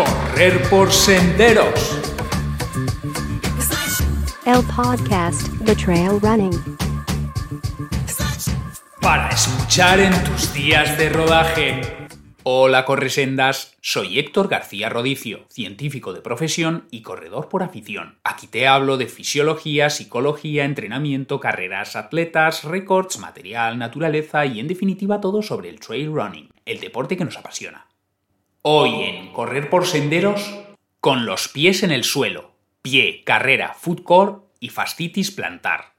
Correr por senderos. El podcast The Trail Running. Para escuchar en tus días de rodaje. Hola corresendas, soy Héctor García Rodicio, científico de profesión y corredor por afición. Aquí te hablo de fisiología, psicología, entrenamiento, carreras, atletas, récords, material, naturaleza y en definitiva todo sobre el trail running, el deporte que nos apasiona. Hoy en Correr por Senderos, con los pies en el suelo, pie, carrera, foot core y fascitis plantar.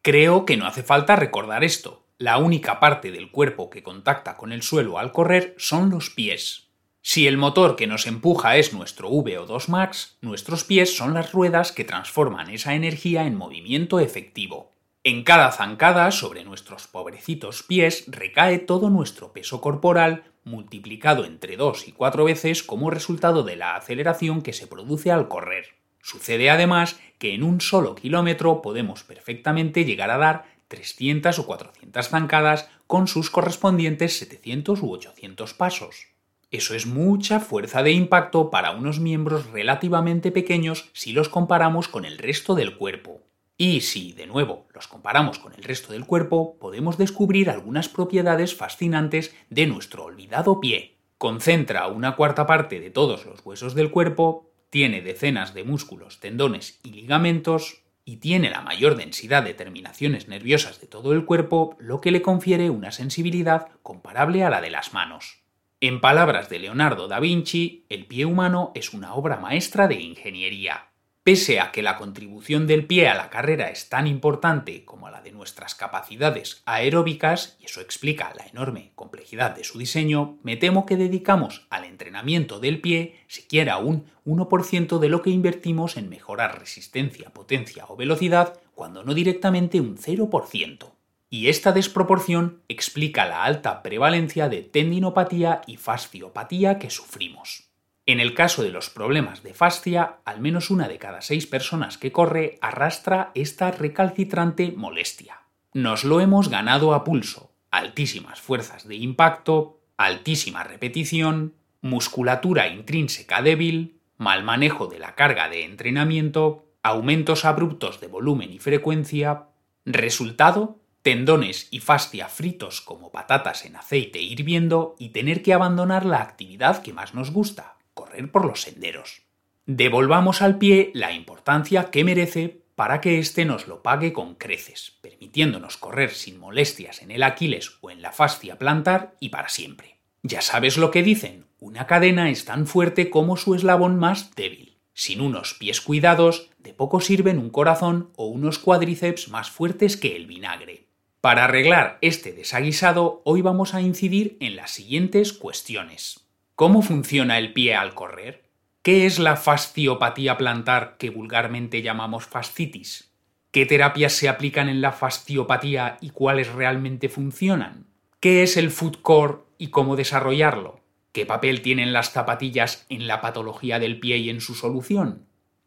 Creo que no hace falta recordar esto. La única parte del cuerpo que contacta con el suelo al correr son los pies. Si el motor que nos empuja es nuestro VO2 max, nuestros pies son las ruedas que transforman esa energía en movimiento efectivo. En cada zancada sobre nuestros pobrecitos pies recae todo nuestro peso corporal multiplicado entre dos y cuatro veces como resultado de la aceleración que se produce al correr. Sucede además que en un solo kilómetro podemos perfectamente llegar a dar 300 o 400 zancadas con sus correspondientes 700 u 800 pasos. Eso es mucha fuerza de impacto para unos miembros relativamente pequeños si los comparamos con el resto del cuerpo. Y si, de nuevo, los comparamos con el resto del cuerpo, podemos descubrir algunas propiedades fascinantes de nuestro olvidado pie. Concentra una cuarta parte de todos los huesos del cuerpo, tiene decenas de músculos, tendones y ligamentos, y tiene la mayor densidad de terminaciones nerviosas de todo el cuerpo, lo que le confiere una sensibilidad comparable a la de las manos. En palabras de Leonardo da Vinci, el pie humano es una obra maestra de ingeniería. Pese a que la contribución del pie a la carrera es tan importante como la de nuestras capacidades aeróbicas, y eso explica la enorme complejidad de su diseño, me temo que dedicamos al entrenamiento del pie siquiera un 1% de lo que invertimos en mejorar resistencia, potencia o velocidad, cuando no directamente un 0%. Y esta desproporción explica la alta prevalencia de tendinopatía y fasciopatía que sufrimos. En el caso de los problemas de fascia, al menos una de cada seis personas que corre arrastra esta recalcitrante molestia. Nos lo hemos ganado a pulso. Altísimas fuerzas de impacto, altísima repetición, musculatura intrínseca débil, mal manejo de la carga de entrenamiento, aumentos abruptos de volumen y frecuencia. Resultado, tendones y fascia fritos como patatas en aceite hirviendo y tener que abandonar la actividad que más nos gusta, correr por los senderos. Devolvamos al pie la importancia que merece para que éste nos lo pague con creces, permitiéndonos correr sin molestias en el Aquiles o en la fascia plantar y para siempre. Ya sabes lo que dicen, una cadena es tan fuerte como su eslabón más débil. Sin unos pies cuidados, de poco sirven un corazón o unos cuádriceps más fuertes que el vinagre. Para arreglar este desaguisado, hoy vamos a incidir en las siguientes cuestiones. ¿Cómo funciona el pie al correr? ¿Qué es la fasciopatía plantar que vulgarmente llamamos fascitis? ¿Qué terapias se aplican en la fasciopatía y cuáles realmente funcionan? ¿Qué es el foot core y cómo desarrollarlo? ¿Qué papel tienen las zapatillas en la patología del pie y en su solución?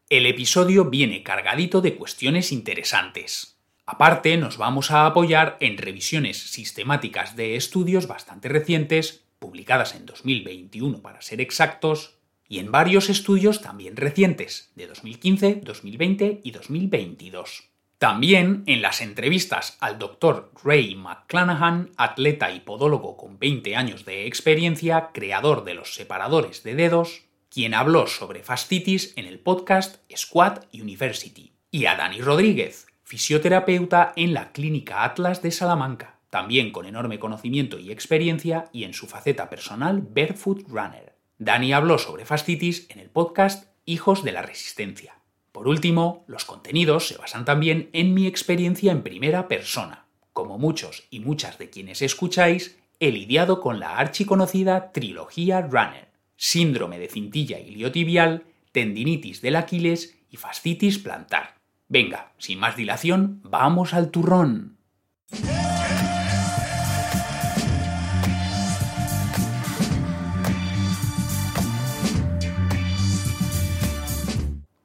El episodio viene cargadito de cuestiones interesantes. Aparte, nos vamos a apoyar en revisiones sistemáticas de estudios bastante recientes publicadas en 2021 para ser exactos, y en varios estudios también recientes, de 2015, 2020 y 2022. También en las entrevistas al Dr. Ray McClanahan, atleta y podólogo con 20 años de experiencia, creador de los separadores de dedos, quien habló sobre fascitis en el podcast Squat University, y a Dani Rodríguez, fisioterapeuta en la Clínica Atlas de Salamanca también con enorme conocimiento y experiencia y en su faceta personal Barefoot Runner. Dani habló sobre fascitis en el podcast Hijos de la Resistencia. Por último, los contenidos se basan también en mi experiencia en primera persona. Como muchos y muchas de quienes escucháis, he lidiado con la archiconocida trilogía Runner, síndrome de cintilla iliotibial, tendinitis del Aquiles y fascitis plantar. Venga, sin más dilación, vamos al turrón.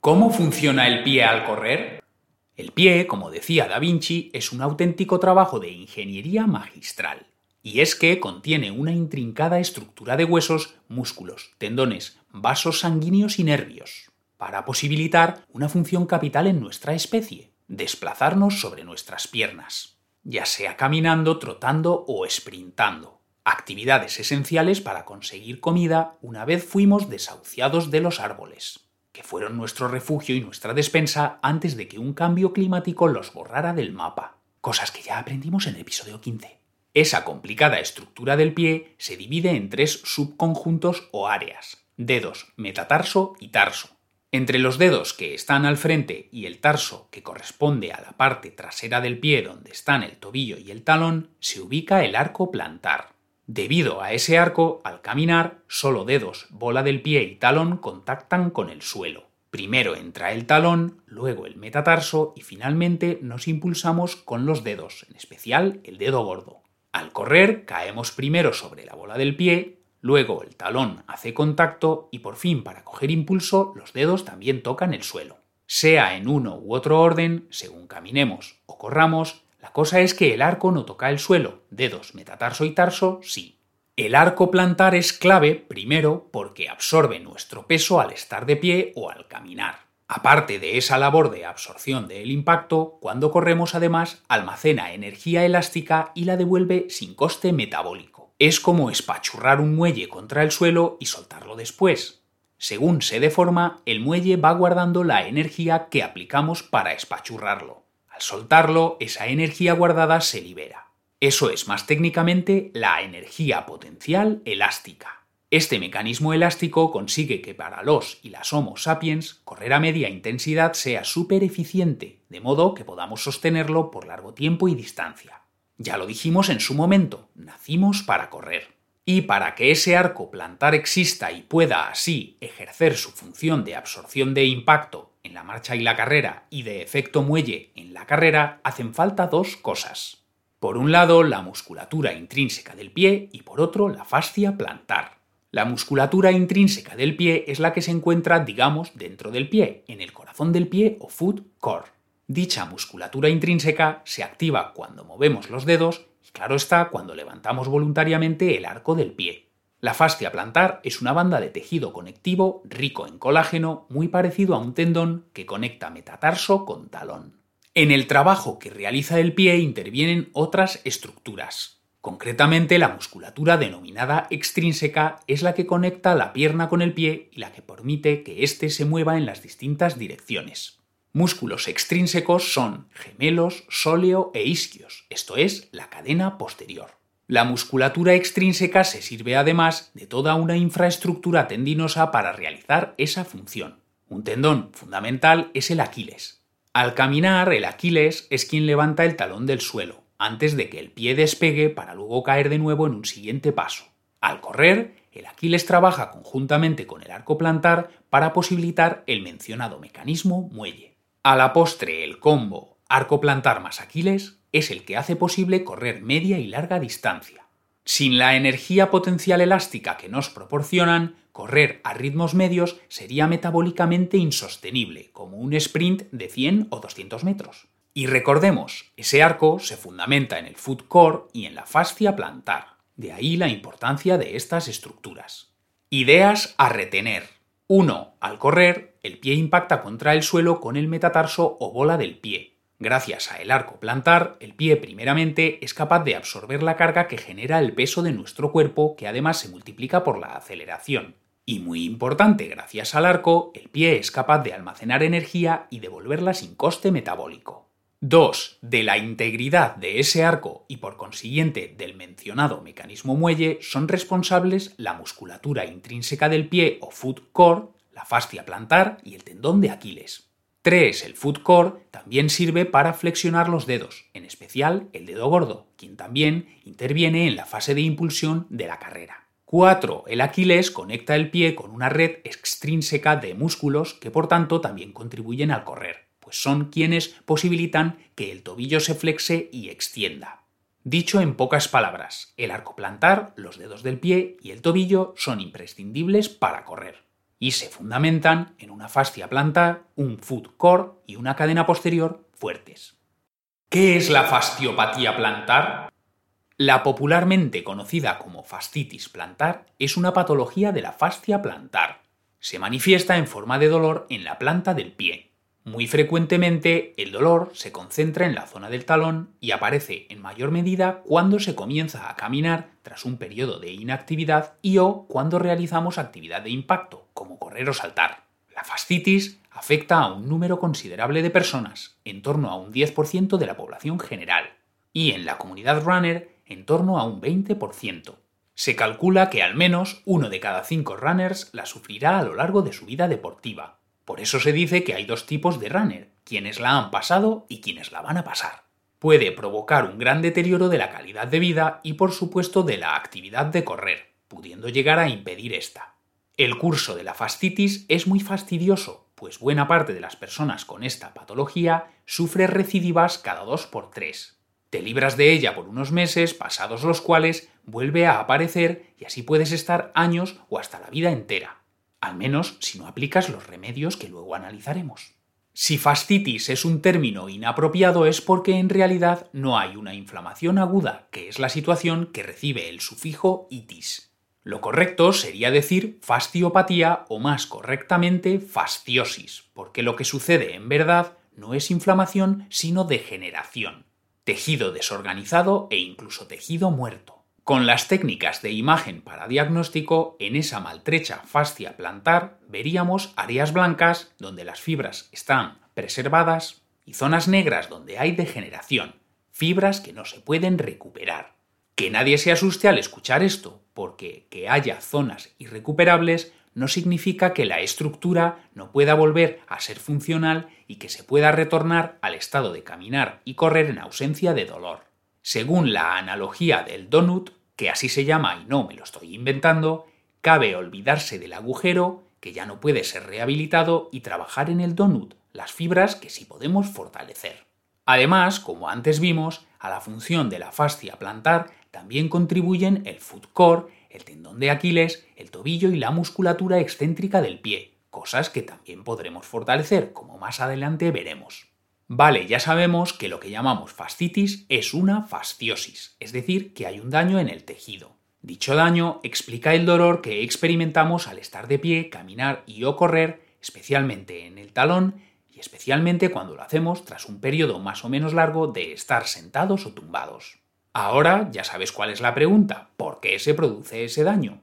¿Cómo funciona el pie al correr? El pie, como decía Da Vinci, es un auténtico trabajo de ingeniería magistral. Y es que contiene una intrincada estructura de huesos, músculos, tendones, vasos sanguíneos y nervios, para posibilitar una función capital en nuestra especie, desplazarnos sobre nuestras piernas, ya sea caminando, trotando o sprintando. Actividades esenciales para conseguir comida una vez fuimos desahuciados de los árboles que fueron nuestro refugio y nuestra despensa antes de que un cambio climático los borrara del mapa, cosas que ya aprendimos en el episodio 15. Esa complicada estructura del pie se divide en tres subconjuntos o áreas, dedos, metatarso y tarso. Entre los dedos que están al frente y el tarso que corresponde a la parte trasera del pie donde están el tobillo y el talón, se ubica el arco plantar. Debido a ese arco, al caminar, solo dedos, bola del pie y talón contactan con el suelo. Primero entra el talón, luego el metatarso y finalmente nos impulsamos con los dedos, en especial el dedo gordo. Al correr caemos primero sobre la bola del pie, luego el talón hace contacto y por fin para coger impulso los dedos también tocan el suelo. Sea en uno u otro orden, según caminemos o corramos, la cosa es que el arco no toca el suelo, dedos, metatarso y tarso sí. El arco plantar es clave, primero, porque absorbe nuestro peso al estar de pie o al caminar. Aparte de esa labor de absorción del impacto, cuando corremos además almacena energía elástica y la devuelve sin coste metabólico. Es como espachurrar un muelle contra el suelo y soltarlo después. Según se deforma, el muelle va guardando la energía que aplicamos para espachurrarlo soltarlo, esa energía guardada se libera. Eso es más técnicamente la energía potencial elástica. Este mecanismo elástico consigue que para los y las Homo sapiens correr a media intensidad sea súper eficiente, de modo que podamos sostenerlo por largo tiempo y distancia. Ya lo dijimos en su momento, nacimos para correr. Y para que ese arco plantar exista y pueda así ejercer su función de absorción de impacto en la marcha y la carrera y de efecto muelle en la carrera, hacen falta dos cosas. Por un lado, la musculatura intrínseca del pie y por otro, la fascia plantar. La musculatura intrínseca del pie es la que se encuentra, digamos, dentro del pie, en el corazón del pie o foot core. Dicha musculatura intrínseca se activa cuando movemos los dedos y claro está cuando levantamos voluntariamente el arco del pie. La fascia plantar es una banda de tejido conectivo rico en colágeno muy parecido a un tendón que conecta metatarso con talón. En el trabajo que realiza el pie intervienen otras estructuras. Concretamente, la musculatura denominada extrínseca es la que conecta la pierna con el pie y la que permite que éste se mueva en las distintas direcciones. Músculos extrínsecos son gemelos, sóleo e isquios, esto es, la cadena posterior. La musculatura extrínseca se sirve además de toda una infraestructura tendinosa para realizar esa función. Un tendón fundamental es el Aquiles. Al caminar, el Aquiles es quien levanta el talón del suelo, antes de que el pie despegue para luego caer de nuevo en un siguiente paso. Al correr, el Aquiles trabaja conjuntamente con el arco plantar para posibilitar el mencionado mecanismo muelle. A la postre, el combo arco plantar más Aquiles es el que hace posible correr media y larga distancia. Sin la energía potencial elástica que nos proporcionan, correr a ritmos medios sería metabólicamente insostenible, como un sprint de 100 o 200 metros. Y recordemos, ese arco se fundamenta en el foot core y en la fascia plantar. De ahí la importancia de estas estructuras. Ideas a retener. 1. Al correr, el pie impacta contra el suelo con el metatarso o bola del pie. Gracias a el arco plantar, el pie primeramente es capaz de absorber la carga que genera el peso de nuestro cuerpo, que además se multiplica por la aceleración. Y muy importante, gracias al arco, el pie es capaz de almacenar energía y devolverla sin coste metabólico. 2. De la integridad de ese arco y por consiguiente del mencionado mecanismo muelle son responsables la musculatura intrínseca del pie o foot core, la fascia plantar y el tendón de Aquiles. 3. El foot core también sirve para flexionar los dedos, en especial el dedo gordo, quien también interviene en la fase de impulsión de la carrera. 4. El Aquiles conecta el pie con una red extrínseca de músculos que por tanto también contribuyen al correr, pues son quienes posibilitan que el tobillo se flexe y extienda. Dicho en pocas palabras, el arco plantar, los dedos del pie y el tobillo son imprescindibles para correr y se fundamentan en una fascia plantar, un foot core y una cadena posterior fuertes. ¿Qué es la fasciopatía plantar? La popularmente conocida como fascitis plantar es una patología de la fascia plantar. Se manifiesta en forma de dolor en la planta del pie, muy frecuentemente el dolor se concentra en la zona del talón y aparece en mayor medida cuando se comienza a caminar tras un periodo de inactividad y o cuando realizamos actividad de impacto, correr o saltar. La fascitis afecta a un número considerable de personas, en torno a un 10% de la población general, y en la comunidad runner en torno a un 20%. Se calcula que al menos uno de cada cinco runners la sufrirá a lo largo de su vida deportiva, por eso se dice que hay dos tipos de runner, quienes la han pasado y quienes la van a pasar. Puede provocar un gran deterioro de la calidad de vida y por supuesto de la actividad de correr, pudiendo llegar a impedir esta. El curso de la fascitis es muy fastidioso, pues buena parte de las personas con esta patología sufre recidivas cada dos por tres. Te libras de ella por unos meses, pasados los cuales vuelve a aparecer y así puedes estar años o hasta la vida entera al menos si no aplicas los remedios que luego analizaremos. Si fascitis es un término inapropiado es porque en realidad no hay una inflamación aguda, que es la situación que recibe el sufijo itis. Lo correcto sería decir fasciopatía o más correctamente fasciosis, porque lo que sucede en verdad no es inflamación sino degeneración, tejido desorganizado e incluso tejido muerto. Con las técnicas de imagen para diagnóstico, en esa maltrecha fascia plantar veríamos áreas blancas donde las fibras están preservadas y zonas negras donde hay degeneración, fibras que no se pueden recuperar. Que nadie se asuste al escuchar esto, porque que haya zonas irrecuperables no significa que la estructura no pueda volver a ser funcional y que se pueda retornar al estado de caminar y correr en ausencia de dolor. Según la analogía del donut, que así se llama y no me lo estoy inventando, cabe olvidarse del agujero, que ya no puede ser rehabilitado, y trabajar en el donut, las fibras que sí podemos fortalecer. Además, como antes vimos, a la función de la fascia plantar también contribuyen el foot core, el tendón de Aquiles, el tobillo y la musculatura excéntrica del pie, cosas que también podremos fortalecer, como más adelante veremos. Vale, ya sabemos que lo que llamamos fascitis es una fasciosis, es decir, que hay un daño en el tejido. Dicho daño explica el dolor que experimentamos al estar de pie, caminar y o correr, especialmente en el talón y especialmente cuando lo hacemos tras un periodo más o menos largo de estar sentados o tumbados. Ahora ya sabes cuál es la pregunta, ¿por qué se produce ese daño?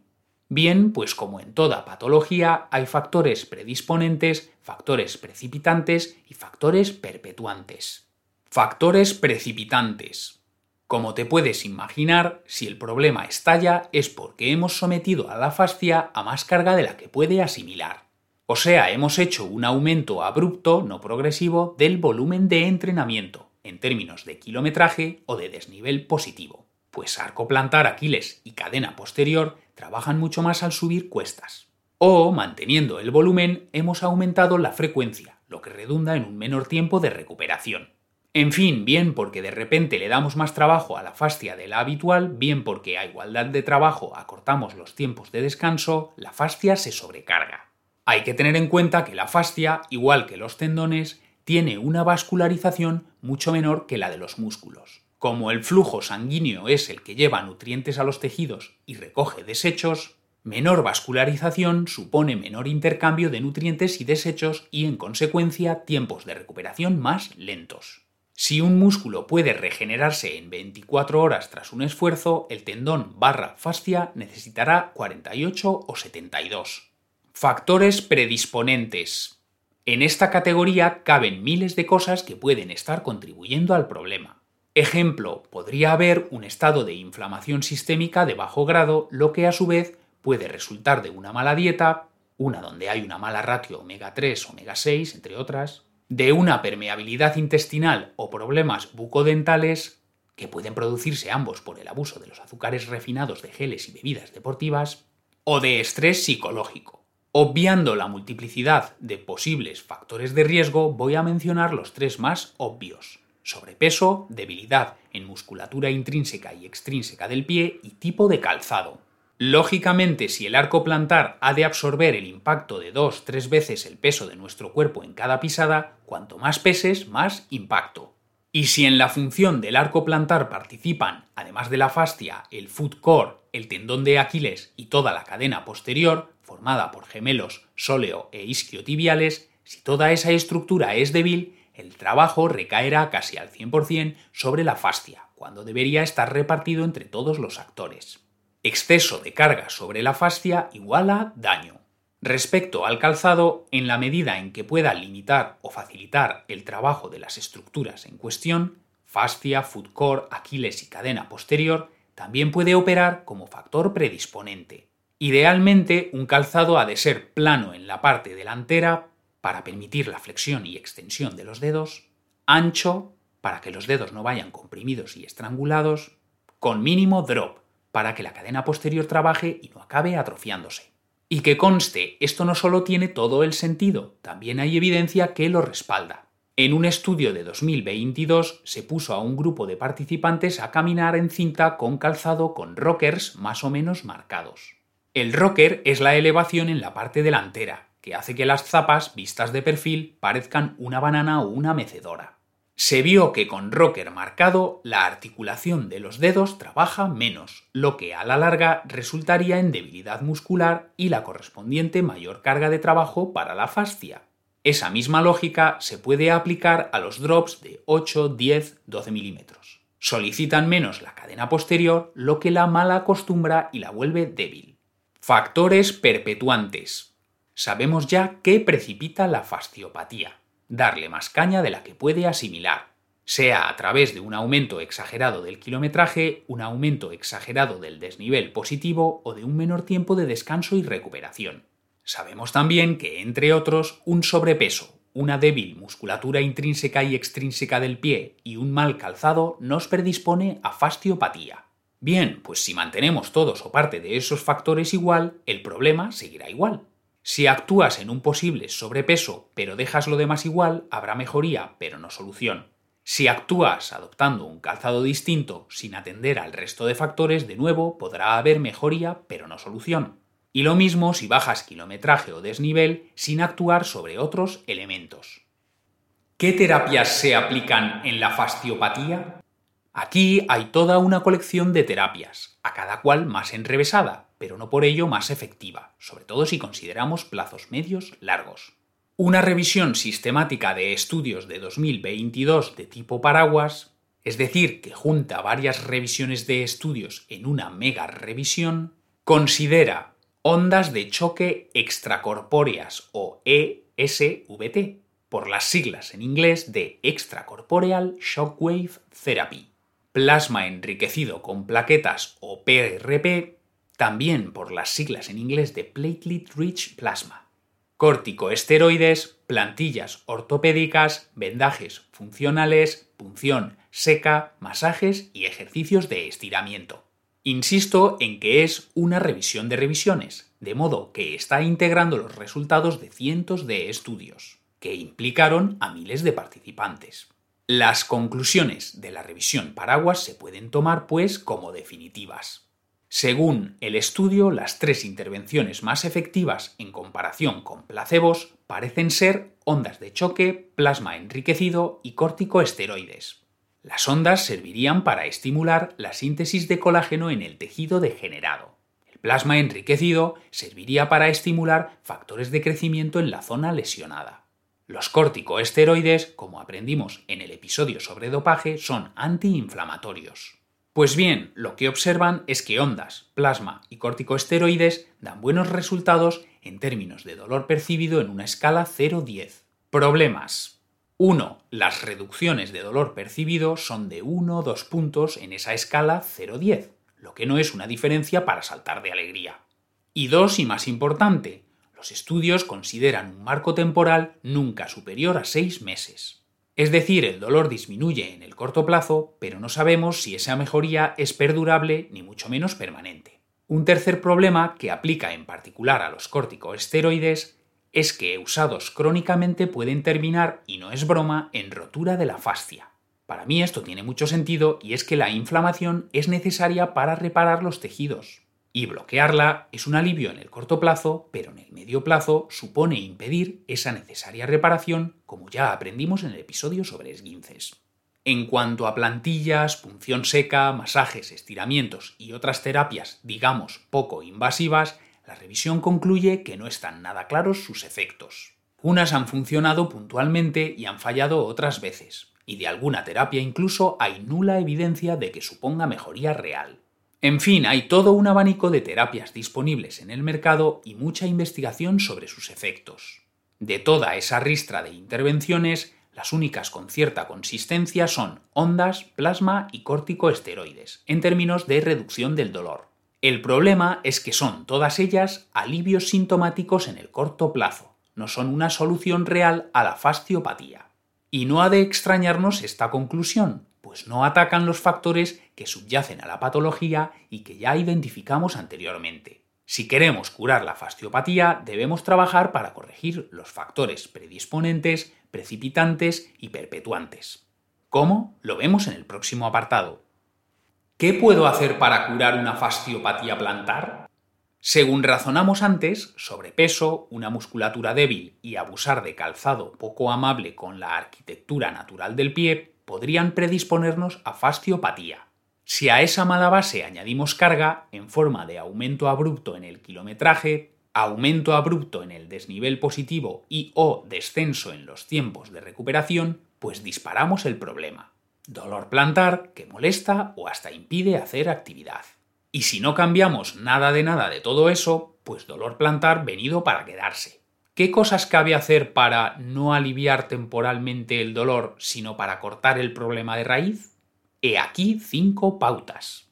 Bien, pues como en toda patología hay factores predisponentes, factores precipitantes y factores perpetuantes. Factores precipitantes. Como te puedes imaginar, si el problema estalla es porque hemos sometido a la fascia a más carga de la que puede asimilar. O sea, hemos hecho un aumento abrupto, no progresivo, del volumen de entrenamiento, en términos de kilometraje o de desnivel positivo pues arco plantar, Aquiles y cadena posterior trabajan mucho más al subir cuestas. O, manteniendo el volumen, hemos aumentado la frecuencia, lo que redunda en un menor tiempo de recuperación. En fin, bien porque de repente le damos más trabajo a la fascia de la habitual, bien porque a igualdad de trabajo acortamos los tiempos de descanso, la fascia se sobrecarga. Hay que tener en cuenta que la fascia, igual que los tendones, tiene una vascularización mucho menor que la de los músculos. Como el flujo sanguíneo es el que lleva nutrientes a los tejidos y recoge desechos, menor vascularización supone menor intercambio de nutrientes y desechos y en consecuencia tiempos de recuperación más lentos. Si un músculo puede regenerarse en 24 horas tras un esfuerzo, el tendón barra fascia necesitará 48 o 72. Factores predisponentes. En esta categoría caben miles de cosas que pueden estar contribuyendo al problema. Ejemplo, podría haber un estado de inflamación sistémica de bajo grado, lo que a su vez puede resultar de una mala dieta, una donde hay una mala ratio omega 3, omega 6, entre otras, de una permeabilidad intestinal o problemas bucodentales que pueden producirse ambos por el abuso de los azúcares refinados de geles y bebidas deportivas, o de estrés psicológico. Obviando la multiplicidad de posibles factores de riesgo, voy a mencionar los tres más obvios. Sobrepeso, debilidad en musculatura intrínseca y extrínseca del pie y tipo de calzado. Lógicamente, si el arco plantar ha de absorber el impacto de dos, tres veces el peso de nuestro cuerpo en cada pisada, cuanto más peses, más impacto. Y si en la función del arco plantar participan, además de la fascia, el foot core, el tendón de Aquiles y toda la cadena posterior, formada por gemelos sóleo e isquiotibiales, si toda esa estructura es débil, el trabajo recaerá casi al 100% sobre la fascia, cuando debería estar repartido entre todos los actores. Exceso de carga sobre la fascia iguala daño. Respecto al calzado, en la medida en que pueda limitar o facilitar el trabajo de las estructuras en cuestión, fascia, foot core, aquiles y cadena posterior, también puede operar como factor predisponente. Idealmente, un calzado ha de ser plano en la parte delantera para permitir la flexión y extensión de los dedos, ancho para que los dedos no vayan comprimidos y estrangulados, con mínimo drop para que la cadena posterior trabaje y no acabe atrofiándose. Y que conste, esto no solo tiene todo el sentido, también hay evidencia que lo respalda. En un estudio de 2022 se puso a un grupo de participantes a caminar en cinta con calzado con rockers más o menos marcados. El rocker es la elevación en la parte delantera, que hace que las zapas vistas de perfil parezcan una banana o una mecedora se vio que con rocker marcado la articulación de los dedos trabaja menos, lo que a la larga resultaría en debilidad muscular y la correspondiente mayor carga de trabajo para la fascia. Esa misma lógica se puede aplicar a los drops de 8, 10, 12 milímetros. Solicitan menos la cadena posterior, lo que la mala acostumbra y la vuelve débil. Factores perpetuantes. Sabemos ya qué precipita la fasciopatía darle más caña de la que puede asimilar, sea a través de un aumento exagerado del kilometraje, un aumento exagerado del desnivel positivo o de un menor tiempo de descanso y recuperación. Sabemos también que, entre otros, un sobrepeso, una débil musculatura intrínseca y extrínseca del pie y un mal calzado nos predispone a fastiopatía. Bien, pues si mantenemos todos o parte de esos factores igual, el problema seguirá igual. Si actúas en un posible sobrepeso pero dejas lo demás igual, habrá mejoría pero no solución. Si actúas adoptando un calzado distinto sin atender al resto de factores, de nuevo podrá haber mejoría pero no solución. Y lo mismo si bajas kilometraje o desnivel sin actuar sobre otros elementos. ¿Qué terapias se aplican en la fasciopatía? Aquí hay toda una colección de terapias, a cada cual más enrevesada, pero no por ello más efectiva, sobre todo si consideramos plazos medios largos. Una revisión sistemática de estudios de 2022 de tipo paraguas, es decir, que junta varias revisiones de estudios en una mega revisión, considera ondas de choque extracorpóreas o ESVT, por las siglas en inglés de Extracorporeal Shockwave Therapy, plasma enriquecido con plaquetas o PRP también por las siglas en inglés de Platelet Rich Plasma. Corticoesteroides, plantillas ortopédicas, vendajes funcionales, punción seca, masajes y ejercicios de estiramiento. Insisto en que es una revisión de revisiones, de modo que está integrando los resultados de cientos de estudios, que implicaron a miles de participantes. Las conclusiones de la revisión paraguas se pueden tomar, pues, como definitivas. Según el estudio, las tres intervenciones más efectivas en comparación con placebos parecen ser ondas de choque, plasma enriquecido y corticoesteroides. Las ondas servirían para estimular la síntesis de colágeno en el tejido degenerado. El plasma enriquecido serviría para estimular factores de crecimiento en la zona lesionada. Los corticoesteroides, como aprendimos en el episodio sobre dopaje, son antiinflamatorios. Pues bien, lo que observan es que ondas, plasma y corticoesteroides dan buenos resultados en términos de dolor percibido en una escala 0-10. Problemas. 1. Las reducciones de dolor percibido son de 1 o 2 puntos en esa escala 0-10, lo que no es una diferencia para saltar de alegría. Y 2. Y más importante, Los estudios consideran un marco temporal nunca superior a seis meses. Es decir, el dolor disminuye en el corto plazo, pero no sabemos si esa mejoría es perdurable ni mucho menos permanente. Un tercer problema que aplica en particular a los corticosteroides es que usados crónicamente pueden terminar, y no es broma, en rotura de la fascia. Para mí esto tiene mucho sentido y es que la inflamación es necesaria para reparar los tejidos. Y bloquearla es un alivio en el corto plazo, pero en el medio plazo supone impedir esa necesaria reparación, como ya aprendimos en el episodio sobre esguinces. En cuanto a plantillas, punción seca, masajes, estiramientos y otras terapias, digamos, poco invasivas, la revisión concluye que no están nada claros sus efectos. Unas han funcionado puntualmente y han fallado otras veces, y de alguna terapia incluso hay nula evidencia de que suponga mejoría real. En fin, hay todo un abanico de terapias disponibles en el mercado y mucha investigación sobre sus efectos. De toda esa ristra de intervenciones, las únicas con cierta consistencia son ondas, plasma y corticoesteroides, en términos de reducción del dolor. El problema es que son todas ellas alivios sintomáticos en el corto plazo, no son una solución real a la fasciopatía. Y no ha de extrañarnos esta conclusión, pues no atacan los factores que subyacen a la patología y que ya identificamos anteriormente. Si queremos curar la fasciopatía, debemos trabajar para corregir los factores predisponentes, precipitantes y perpetuantes. ¿Cómo? Lo vemos en el próximo apartado. ¿Qué puedo hacer para curar una fasciopatía plantar? Según razonamos antes, sobrepeso, una musculatura débil y abusar de calzado poco amable con la arquitectura natural del pie podrían predisponernos a fasciopatía. Si a esa mala base añadimos carga en forma de aumento abrupto en el kilometraje, aumento abrupto en el desnivel positivo y o descenso en los tiempos de recuperación, pues disparamos el problema. Dolor plantar que molesta o hasta impide hacer actividad. Y si no cambiamos nada de nada de todo eso, pues dolor plantar venido para quedarse. ¿Qué cosas cabe hacer para no aliviar temporalmente el dolor, sino para cortar el problema de raíz? He aquí cinco pautas.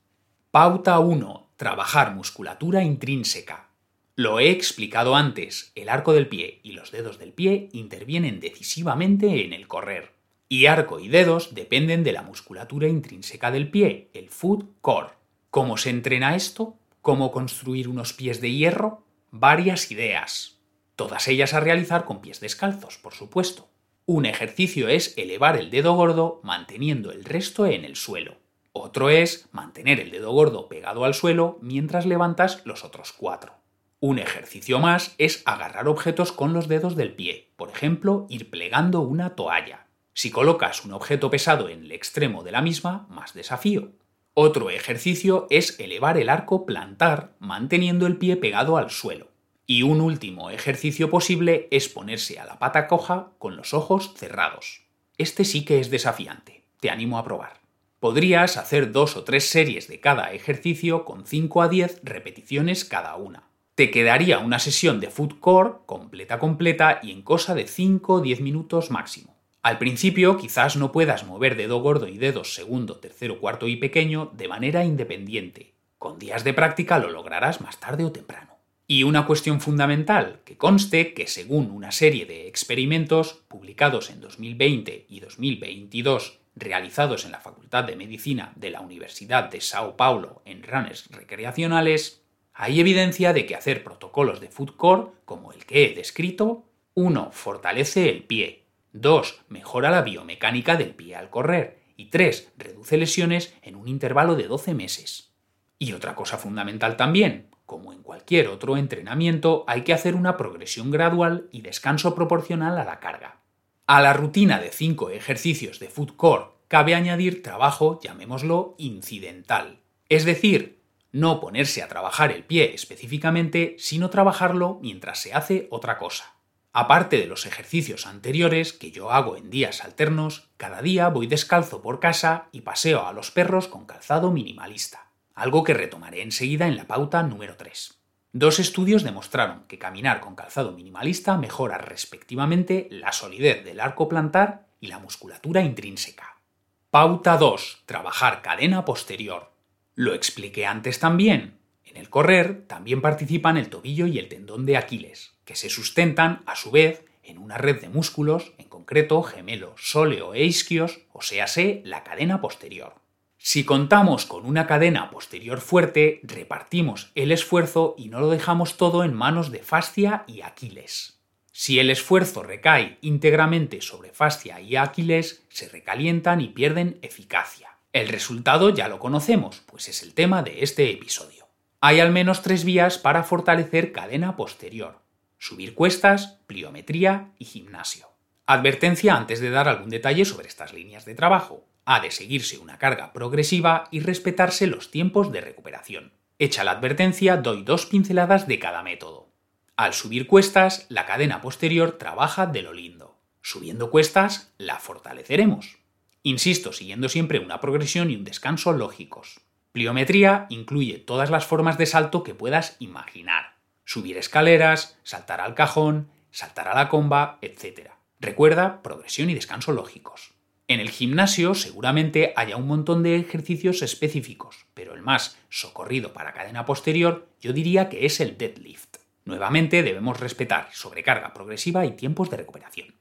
Pauta 1. Trabajar musculatura intrínseca. Lo he explicado antes, el arco del pie y los dedos del pie intervienen decisivamente en el correr. Y arco y dedos dependen de la musculatura intrínseca del pie, el foot core. ¿Cómo se entrena esto? ¿Cómo construir unos pies de hierro? Varias ideas todas ellas a realizar con pies descalzos, por supuesto. Un ejercicio es elevar el dedo gordo manteniendo el resto en el suelo. Otro es mantener el dedo gordo pegado al suelo mientras levantas los otros cuatro. Un ejercicio más es agarrar objetos con los dedos del pie, por ejemplo, ir plegando una toalla. Si colocas un objeto pesado en el extremo de la misma, más desafío. Otro ejercicio es elevar el arco plantar manteniendo el pie pegado al suelo. Y un último ejercicio posible es ponerse a la pata coja con los ojos cerrados. Este sí que es desafiante. Te animo a probar. Podrías hacer dos o tres series de cada ejercicio con 5 a 10 repeticiones cada una. Te quedaría una sesión de foot core completa completa y en cosa de 5 o 10 minutos máximo. Al principio quizás no puedas mover dedo gordo y dedos segundo, tercero, cuarto y pequeño de manera independiente. Con días de práctica lo lograrás más tarde o temprano. Y una cuestión fundamental, que conste que según una serie de experimentos publicados en 2020 y 2022 realizados en la Facultad de Medicina de la Universidad de Sao Paulo en runners recreacionales, hay evidencia de que hacer protocolos de food core, como el que he descrito, 1. fortalece el pie, 2. mejora la biomecánica del pie al correr y 3. reduce lesiones en un intervalo de 12 meses. Y otra cosa fundamental también, como en cualquier otro entrenamiento, hay que hacer una progresión gradual y descanso proporcional a la carga. A la rutina de 5 ejercicios de foot core cabe añadir trabajo, llamémoslo, incidental. Es decir, no ponerse a trabajar el pie específicamente, sino trabajarlo mientras se hace otra cosa. Aparte de los ejercicios anteriores que yo hago en días alternos, cada día voy descalzo por casa y paseo a los perros con calzado minimalista algo que retomaré enseguida en la pauta número 3. Dos estudios demostraron que caminar con calzado minimalista mejora respectivamente la solidez del arco plantar y la musculatura intrínseca. Pauta 2. Trabajar cadena posterior. Lo expliqué antes también. En el correr también participan el tobillo y el tendón de Aquiles. que se sustentan, a su vez, en una red de músculos, en concreto gemelo sóleo e isquios, o sea, la cadena posterior. Si contamos con una cadena posterior fuerte, repartimos el esfuerzo y no lo dejamos todo en manos de fascia y Aquiles. Si el esfuerzo recae íntegramente sobre fascia y Aquiles, se recalientan y pierden eficacia. El resultado ya lo conocemos, pues es el tema de este episodio. Hay al menos tres vías para fortalecer cadena posterior. Subir cuestas, pliometría y gimnasio. Advertencia antes de dar algún detalle sobre estas líneas de trabajo. Ha de seguirse una carga progresiva y respetarse los tiempos de recuperación. Hecha la advertencia, doy dos pinceladas de cada método. Al subir cuestas, la cadena posterior trabaja de lo lindo. Subiendo cuestas, la fortaleceremos. Insisto, siguiendo siempre una progresión y un descanso lógicos. Pliometría incluye todas las formas de salto que puedas imaginar. Subir escaleras, saltar al cajón, saltar a la comba, etc. Recuerda, progresión y descanso lógicos. En el gimnasio seguramente haya un montón de ejercicios específicos, pero el más socorrido para cadena posterior yo diría que es el deadlift. Nuevamente debemos respetar sobrecarga progresiva y tiempos de recuperación.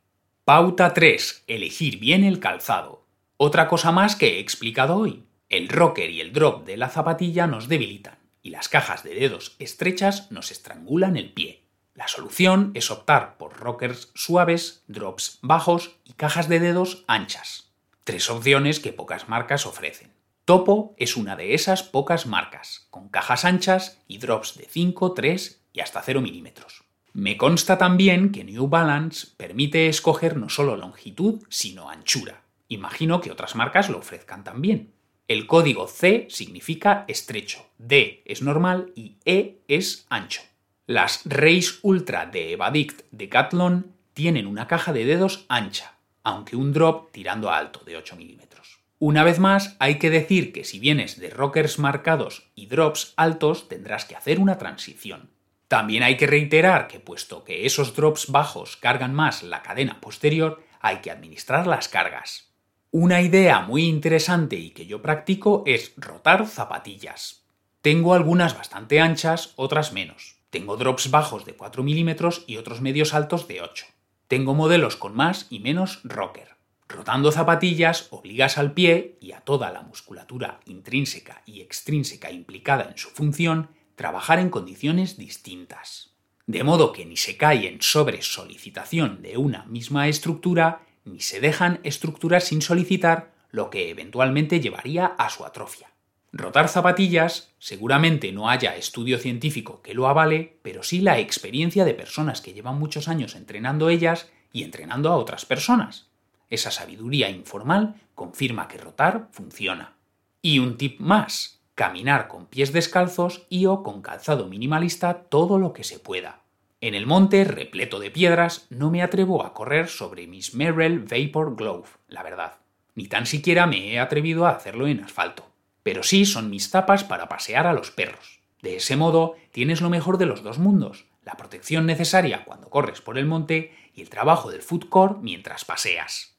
Pauta 3. Elegir bien el calzado. Otra cosa más que he explicado hoy. El rocker y el drop de la zapatilla nos debilitan y las cajas de dedos estrechas nos estrangulan el pie. La solución es optar por rockers suaves, drops bajos y cajas de dedos anchas. Tres opciones que pocas marcas ofrecen. Topo es una de esas pocas marcas, con cajas anchas y drops de 5, 3 y hasta 0 milímetros. Me consta también que New Balance permite escoger no solo longitud, sino anchura. Imagino que otras marcas lo ofrezcan también. El código C significa estrecho, D es normal y E es ancho. Las Race Ultra de Evadict Decathlon tienen una caja de dedos ancha, aunque un drop tirando a alto de 8 milímetros. Una vez más, hay que decir que si vienes de rockers marcados y drops altos, tendrás que hacer una transición. También hay que reiterar que puesto que esos drops bajos cargan más la cadena posterior, hay que administrar las cargas. Una idea muy interesante y que yo practico es rotar zapatillas. Tengo algunas bastante anchas, otras menos. Tengo drops bajos de 4 milímetros y otros medios altos de 8. Tengo modelos con más y menos rocker. Rotando zapatillas obligas al pie y a toda la musculatura intrínseca y extrínseca implicada en su función trabajar en condiciones distintas. De modo que ni se cae en sobre solicitación de una misma estructura, ni se dejan estructuras sin solicitar, lo que eventualmente llevaría a su atrofia. Rotar zapatillas, seguramente no haya estudio científico que lo avale, pero sí la experiencia de personas que llevan muchos años entrenando ellas y entrenando a otras personas. Esa sabiduría informal confirma que rotar funciona. Y un tip más, caminar con pies descalzos y o con calzado minimalista todo lo que se pueda. En el monte, repleto de piedras, no me atrevo a correr sobre mis Merrell Vapor Glove, la verdad. Ni tan siquiera me he atrevido a hacerlo en asfalto pero sí son mis tapas para pasear a los perros. De ese modo tienes lo mejor de los dos mundos, la protección necesaria cuando corres por el monte y el trabajo del food core mientras paseas.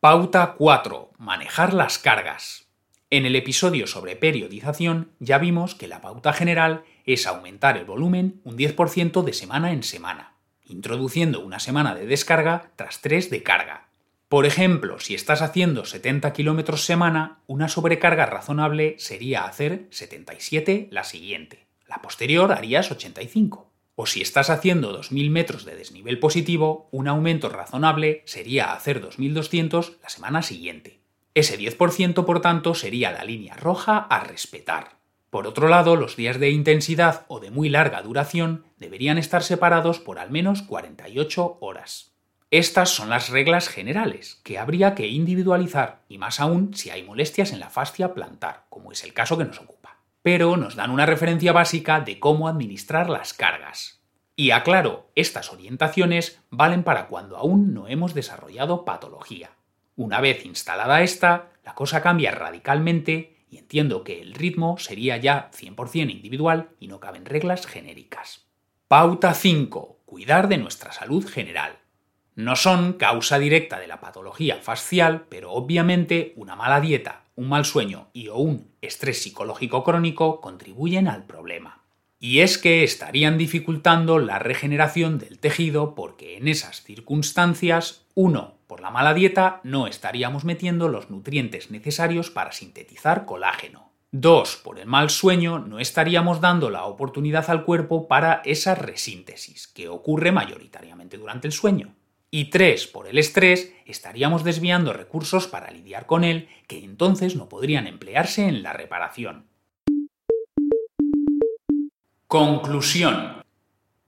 Pauta 4. Manejar las cargas. En el episodio sobre periodización ya vimos que la pauta general es aumentar el volumen un 10% de semana en semana, introduciendo una semana de descarga tras 3 de carga, por ejemplo, si estás haciendo 70 kilómetros semana, una sobrecarga razonable sería hacer 77 la siguiente. La posterior harías 85. O si estás haciendo 2.000 metros de desnivel positivo, un aumento razonable sería hacer 2.200 la semana siguiente. Ese 10% por tanto sería la línea roja a respetar. Por otro lado, los días de intensidad o de muy larga duración deberían estar separados por al menos 48 horas. Estas son las reglas generales, que habría que individualizar, y más aún si hay molestias en la fascia plantar, como es el caso que nos ocupa. Pero nos dan una referencia básica de cómo administrar las cargas. Y aclaro, estas orientaciones valen para cuando aún no hemos desarrollado patología. Una vez instalada esta, la cosa cambia radicalmente y entiendo que el ritmo sería ya 100% individual y no caben reglas genéricas. Pauta 5. Cuidar de nuestra salud general. No son causa directa de la patología fascial, pero obviamente una mala dieta, un mal sueño y o un estrés psicológico crónico contribuyen al problema. Y es que estarían dificultando la regeneración del tejido porque en esas circunstancias, uno, por la mala dieta, no estaríamos metiendo los nutrientes necesarios para sintetizar colágeno. Dos, por el mal sueño, no estaríamos dando la oportunidad al cuerpo para esa resíntesis, que ocurre mayoritariamente durante el sueño. Y tres, por el estrés, estaríamos desviando recursos para lidiar con él que entonces no podrían emplearse en la reparación. Conclusión.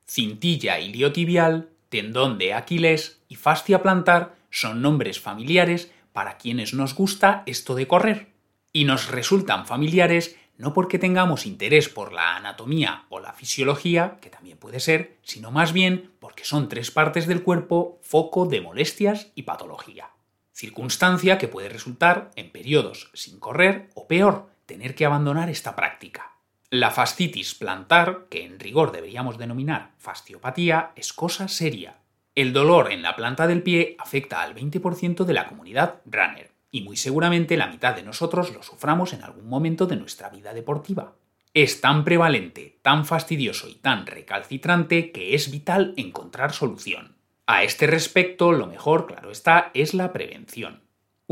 Cintilla iliotibial, tendón de Aquiles y fascia plantar son nombres familiares para quienes nos gusta esto de correr. Y nos resultan familiares no porque tengamos interés por la anatomía o la fisiología, que también puede ser, sino más bien porque son tres partes del cuerpo foco de molestias y patología. Circunstancia que puede resultar en periodos sin correr o peor, tener que abandonar esta práctica. La fascitis plantar, que en rigor deberíamos denominar fasciopatía, es cosa seria. El dolor en la planta del pie afecta al 20% de la comunidad runner, y muy seguramente la mitad de nosotros lo suframos en algún momento de nuestra vida deportiva. Es tan prevalente, tan fastidioso y tan recalcitrante que es vital encontrar solución. A este respecto, lo mejor, claro está, es la prevención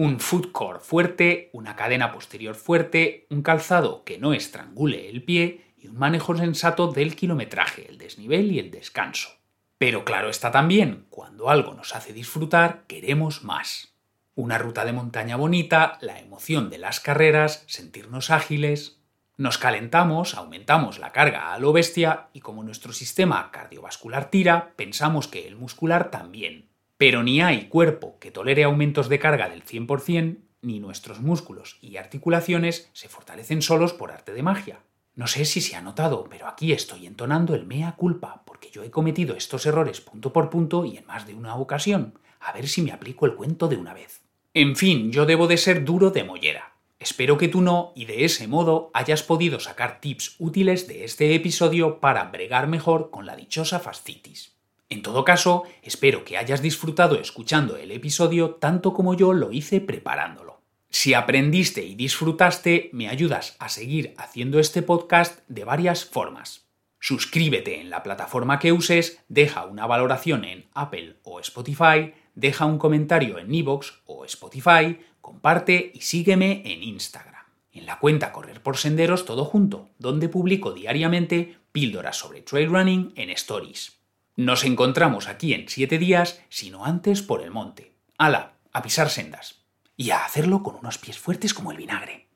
un foot core fuerte, una cadena posterior fuerte, un calzado que no estrangule el pie y un manejo sensato del kilometraje, el desnivel y el descanso. Pero claro está también, cuando algo nos hace disfrutar, queremos más. Una ruta de montaña bonita, la emoción de las carreras, sentirnos ágiles. Nos calentamos, aumentamos la carga a lo bestia y como nuestro sistema cardiovascular tira, pensamos que el muscular también. Pero ni hay cuerpo que tolere aumentos de carga del 100%, ni nuestros músculos y articulaciones se fortalecen solos por arte de magia. No sé si se ha notado, pero aquí estoy entonando el mea culpa, porque yo he cometido estos errores punto por punto y en más de una ocasión. A ver si me aplico el cuento de una vez. En fin, yo debo de ser duro de mollera. Espero que tú no, y de ese modo hayas podido sacar tips útiles de este episodio para bregar mejor con la dichosa fascitis. En todo caso, espero que hayas disfrutado escuchando el episodio tanto como yo lo hice preparándolo. Si aprendiste y disfrutaste, me ayudas a seguir haciendo este podcast de varias formas. Suscríbete en la plataforma que uses, deja una valoración en Apple o Spotify, deja un comentario en Evox o Spotify, comparte y sígueme en Instagram. En la cuenta Correr por Senderos todo junto, donde publico diariamente píldoras sobre trail running en stories. Nos encontramos aquí en siete días, sino antes por el monte. Ala, a pisar sendas. Y a hacerlo con unos pies fuertes como el vinagre.